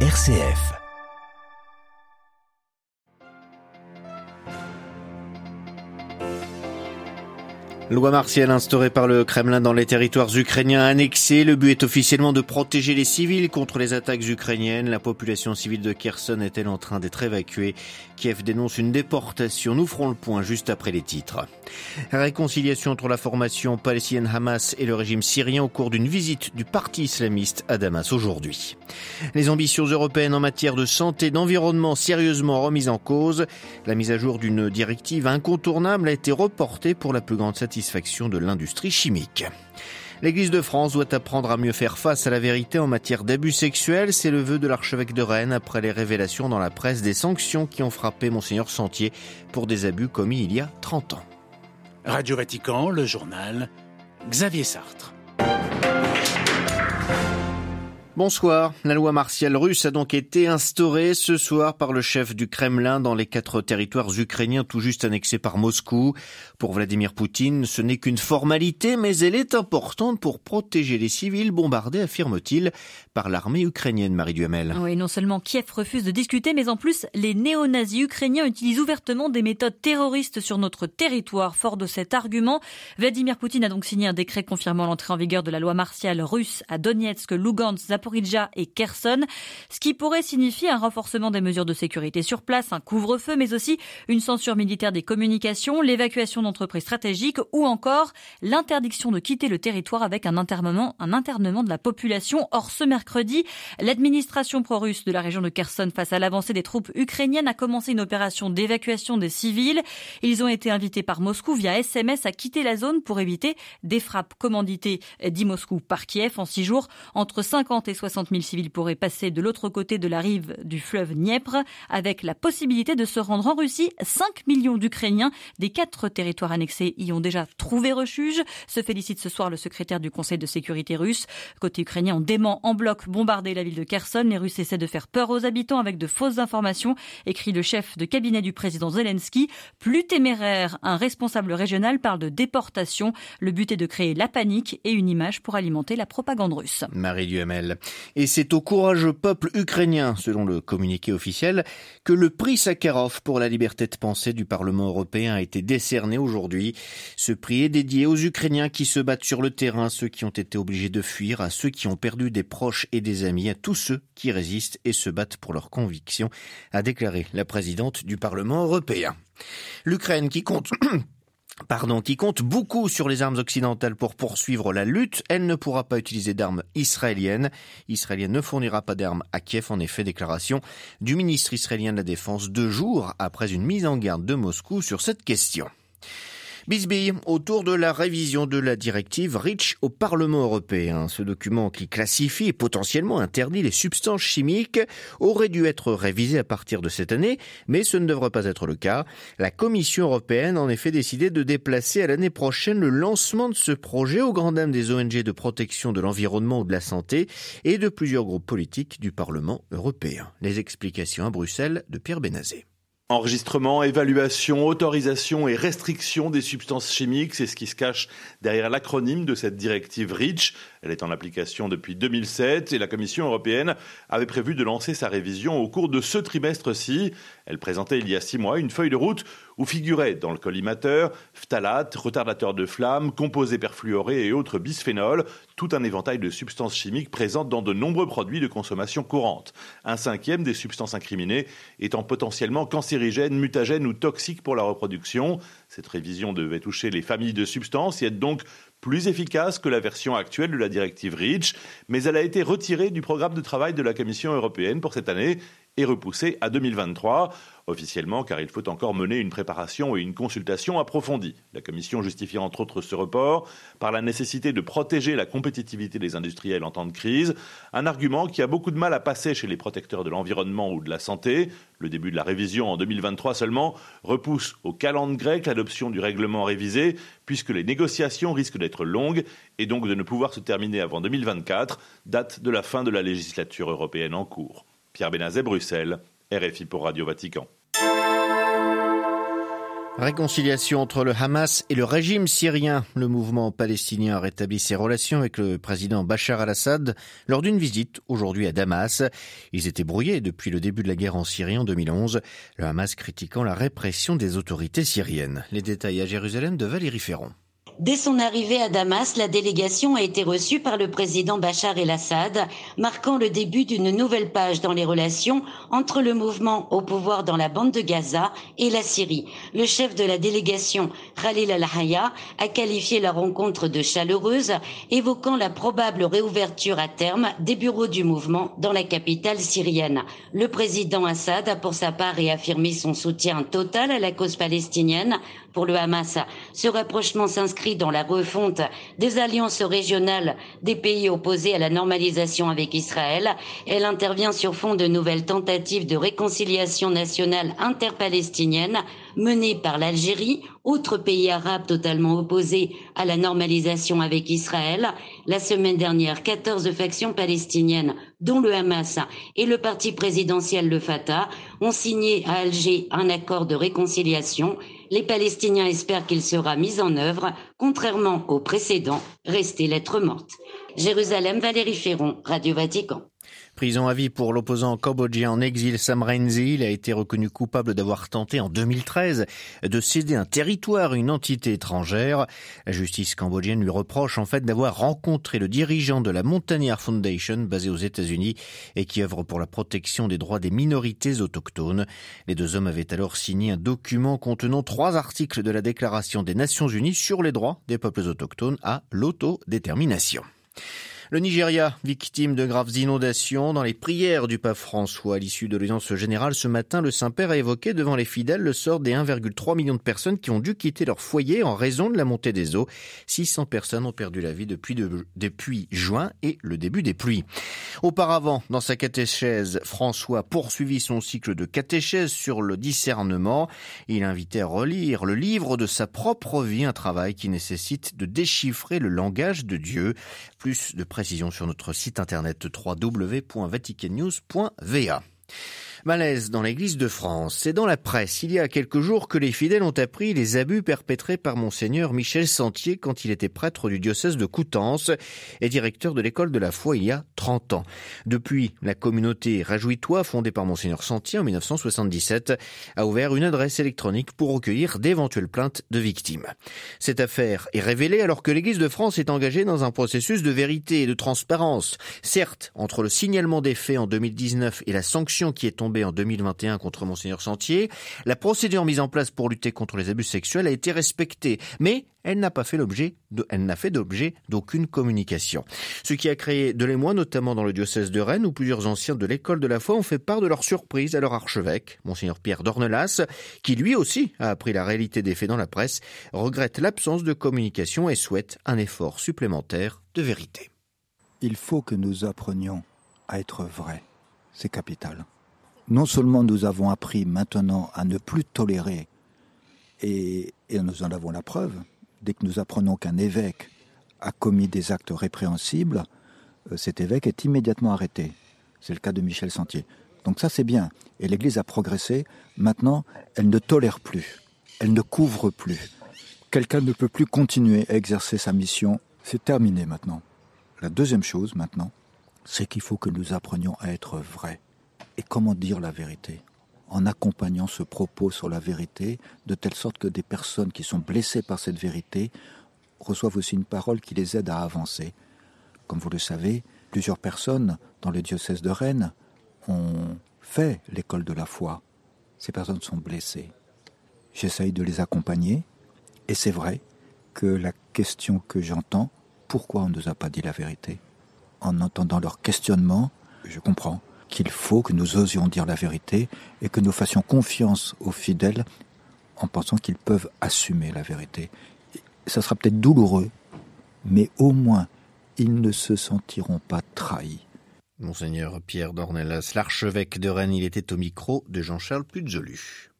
RCF. Loi martiale instaurée par le Kremlin dans les territoires ukrainiens annexés. Le but est officiellement de protéger les civils contre les attaques ukrainiennes. La population civile de Kherson est-elle en train d'être évacuée? Kiev dénonce une déportation. Nous ferons le point juste après les titres. Réconciliation entre la formation palestinienne Hamas et le régime syrien au cours d'une visite du parti islamiste à Damas aujourd'hui. Les ambitions européennes en matière de santé et d'environnement sérieusement remises en cause. La mise à jour d'une directive incontournable a été reportée pour la plus grande satisfaction de l'industrie chimique. L'Église de France doit apprendre à mieux faire face à la vérité en matière d'abus sexuels. C'est le vœu de l'archevêque de Rennes après les révélations dans la presse des sanctions qui ont frappé Monseigneur Sentier pour des abus commis il y a 30 ans. Radio Vatican, le journal, Xavier Sartre. Bonsoir. La loi martiale russe a donc été instaurée ce soir par le chef du Kremlin dans les quatre territoires ukrainiens tout juste annexés par Moscou. Pour Vladimir Poutine, ce n'est qu'une formalité, mais elle est importante pour protéger les civils bombardés, affirme-t-il, par l'armée ukrainienne, Marie Duhamel. Oui, non seulement Kiev refuse de discuter, mais en plus, les néo-nazis ukrainiens utilisent ouvertement des méthodes terroristes sur notre territoire. Fort de cet argument, Vladimir Poutine a donc signé un décret confirmant l'entrée en vigueur de la loi martiale russe à Donetsk, Lugansk, Zaporizhia et Kherson, ce qui pourrait signifier un renforcement des mesures de sécurité sur place, un couvre-feu, mais aussi une censure militaire des communications, l'évacuation d'entreprises stratégiques ou encore l'interdiction de quitter le territoire avec un internement, un internement de la population. Or, ce mercredi, l'administration pro-russe de la région de Kherson face à l'avancée des troupes ukrainiennes a commencé une opération d'évacuation des civils. Ils ont été invités par Moscou via SMS à quitter la zone pour éviter des frappes commanditées, dit Moscou, par Kiev. En six jours, entre 50 et 60 000 civils pourraient passer de l'autre côté de la rive du fleuve Dniepr, avec la possibilité de se rendre en Russie. 5 millions d'Ukrainiens des quatre territoires annexés y ont déjà trouvé refuge. Se félicite ce soir le secrétaire du Conseil de sécurité russe. Côté ukrainien, on dément en bloc bombarder la ville de Kherson. Les Russes essaient de faire peur aux habitants avec de fausses informations, écrit le chef de cabinet du président Zelensky. Plus téméraire, un responsable régional parle de déportation. Le but est de créer la panique et une image pour alimenter la propagande russe. Marie Duhamel. Et c'est au courageux peuple ukrainien, selon le communiqué officiel, que le prix Sakharov pour la liberté de pensée du Parlement européen a été décerné aujourd'hui. Ce prix est dédié aux Ukrainiens qui se battent sur le terrain, ceux qui ont été obligés de fuir, à ceux qui ont perdu des proches et des amis, à tous ceux qui résistent et se battent pour leurs convictions, a déclaré la présidente du Parlement européen. L'Ukraine qui compte pardon, qui compte beaucoup sur les armes occidentales pour poursuivre la lutte, elle ne pourra pas utiliser d'armes israéliennes. Israël ne fournira pas d'armes à Kiev, en effet, déclaration du ministre israélien de la Défense deux jours après une mise en garde de Moscou sur cette question. Bisbille, autour de la révision de la directive REACH au Parlement européen. Ce document qui classifie et potentiellement interdit les substances chimiques aurait dû être révisé à partir de cette année, mais ce ne devrait pas être le cas. La Commission européenne a en effet décidé de déplacer à l'année prochaine le lancement de ce projet au grand dam des ONG de protection de l'environnement ou de la santé et de plusieurs groupes politiques du Parlement européen. Les explications à Bruxelles de Pierre Benazé. Enregistrement, évaluation, autorisation et restriction des substances chimiques, c'est ce qui se cache derrière l'acronyme de cette directive REACH. Elle est en application depuis 2007 et la Commission européenne avait prévu de lancer sa révision au cours de ce trimestre-ci. Elle présentait il y a six mois une feuille de route où figuraient dans le collimateur phtalates, retardateurs de flammes, composés perfluorés et autres bisphénols, tout un éventail de substances chimiques présentes dans de nombreux produits de consommation courante. Un cinquième des substances incriminées étant potentiellement cancérigènes, mutagènes ou toxiques pour la reproduction. Cette révision devait toucher les familles de substances et être donc plus efficace que la version actuelle de la directive REACH, mais elle a été retirée du programme de travail de la Commission européenne pour cette année et repoussée à 2023 officiellement car il faut encore mener une préparation et une consultation approfondie. La Commission justifie entre autres ce report par la nécessité de protéger la compétitivité des industriels en temps de crise, un argument qui a beaucoup de mal à passer chez les protecteurs de l'environnement ou de la santé. Le début de la révision en 2023 seulement repousse au calendrier grec l'adoption du règlement révisé puisque les négociations risquent d'être longues et donc de ne pouvoir se terminer avant 2024, date de la fin de la législature européenne en cours. Pierre Benazet, Bruxelles, RFI pour Radio Vatican. Réconciliation entre le Hamas et le régime syrien. Le mouvement palestinien a rétabli ses relations avec le président Bachar al-Assad lors d'une visite aujourd'hui à Damas. Ils étaient brouillés depuis le début de la guerre en Syrie en 2011, le Hamas critiquant la répression des autorités syriennes. Les détails à Jérusalem de Valérie Ferron. Dès son arrivée à Damas, la délégation a été reçue par le président Bachar el-Assad, marquant le début d'une nouvelle page dans les relations entre le mouvement au pouvoir dans la bande de Gaza et la Syrie. Le chef de la délégation, Khalil al-Haya, a qualifié la rencontre de chaleureuse, évoquant la probable réouverture à terme des bureaux du mouvement dans la capitale syrienne. Le président Assad a pour sa part réaffirmé son soutien total à la cause palestinienne. Pour le Hamas, ce rapprochement s'inscrit dans la refonte des alliances régionales des pays opposés à la normalisation avec Israël. Elle intervient sur fond de nouvelles tentatives de réconciliation nationale interpalestinienne menées par l'Algérie, autre pays arabe totalement opposé à la normalisation avec Israël. La semaine dernière, 14 factions palestiniennes, dont le Hamas et le parti présidentiel le Fatah, ont signé à Alger un accord de réconciliation les Palestiniens espèrent qu'il sera mis en œuvre, contrairement au précédent, resté lettre morte. Jérusalem, Valérie Ferron, Radio Vatican. Prison à vie pour l'opposant cambodgien en exil Sam Rainsy. Il a été reconnu coupable d'avoir tenté en 2013 de céder un territoire à une entité étrangère. La justice cambodgienne lui reproche en fait d'avoir rencontré le dirigeant de la Montagnard Foundation basée aux États-Unis et qui œuvre pour la protection des droits des minorités autochtones. Les deux hommes avaient alors signé un document contenant trois articles de la Déclaration des Nations Unies sur les droits des peuples autochtones à l'autodétermination. Le Nigeria, victime de graves inondations, dans les prières du pape François à l'issue de l'audience générale ce matin, le Saint-Père a évoqué devant les fidèles le sort des 1,3 million de personnes qui ont dû quitter leur foyer en raison de la montée des eaux. 600 personnes ont perdu la vie depuis, depuis juin et le début des pluies. Auparavant, dans sa catéchèse, François poursuivit son cycle de catéchèse sur le discernement. Il invitait à relire le livre de sa propre vie, un travail qui nécessite de déchiffrer le langage de Dieu. Plus de précision sur notre site internet www.vaticannews.va. Malaise dans l'église de France. C'est dans la presse, il y a quelques jours, que les fidèles ont appris les abus perpétrés par monseigneur Michel Sentier quand il était prêtre du diocèse de Coutances et directeur de l'école de la foi il y a 30 ans. Depuis, la communauté Rajouis-toi, fondée par monseigneur Sentier en 1977, a ouvert une adresse électronique pour recueillir d'éventuelles plaintes de victimes. Cette affaire est révélée alors que l'église de France est engagée dans un processus de vérité et de transparence. Certes, entre le signalement des faits en 2019 et la sanction qui est tombée en 2021 contre Monseigneur Sentier, la procédure mise en place pour lutter contre les abus sexuels a été respectée, mais elle n'a pas fait l'objet d'objet d'aucune communication. Ce qui a créé de l'émoi, notamment dans le diocèse de Rennes, où plusieurs anciens de l'école de la foi ont fait part de leur surprise à leur archevêque, Monseigneur Pierre Dornelas, qui lui aussi a appris la réalité des faits dans la presse, regrette l'absence de communication et souhaite un effort supplémentaire de vérité. Il faut que nous apprenions à être vrais. C'est capital non seulement nous avons appris maintenant à ne plus tolérer, et, nous en avons la preuve, dès que nous apprenons qu'un évêque a commis des actes répréhensibles, euh, cet évêque est immédiatement arrêté. C'est le cas de Michel Sentier. Donc ça c'est bien. Et l'Église a progressé. Maintenant, elle ne tolère plus. Elle ne couvre plus. Quelqu'un ne peut plus continuer à exercer sa mission. C'est terminé maintenant. La deuxième chose maintenant, c'est qu'il faut que nous apprenions à être vrais. Et comment dire la vérité en accompagnant ce propos sur la vérité, de telle sorte que des personnes qui sont blessées par cette vérité reçoivent aussi une parole qui les aide à avancer. Comme vous le savez, plusieurs personnes dans le diocèse de Rennes ont fait l'école de la foi. Ces personnes sont blessées. J'essaye de les accompagner, et c'est vrai que la question que j'entends, pourquoi on ne nous a pas dit la vérité? En entendant leur questionnement, je comprends qu'il faut que nous osions dire la vérité et que nous fassions confiance aux fidèles en pensant qu'ils peuvent assumer la vérité. Ça sera peut-être douloureux, mais au moins ils ne se sentiront pas trahis. Monseigneur Pierre Dornelas, l'archevêque de Rennes, il était au micro de Jean-Charles Puzolu.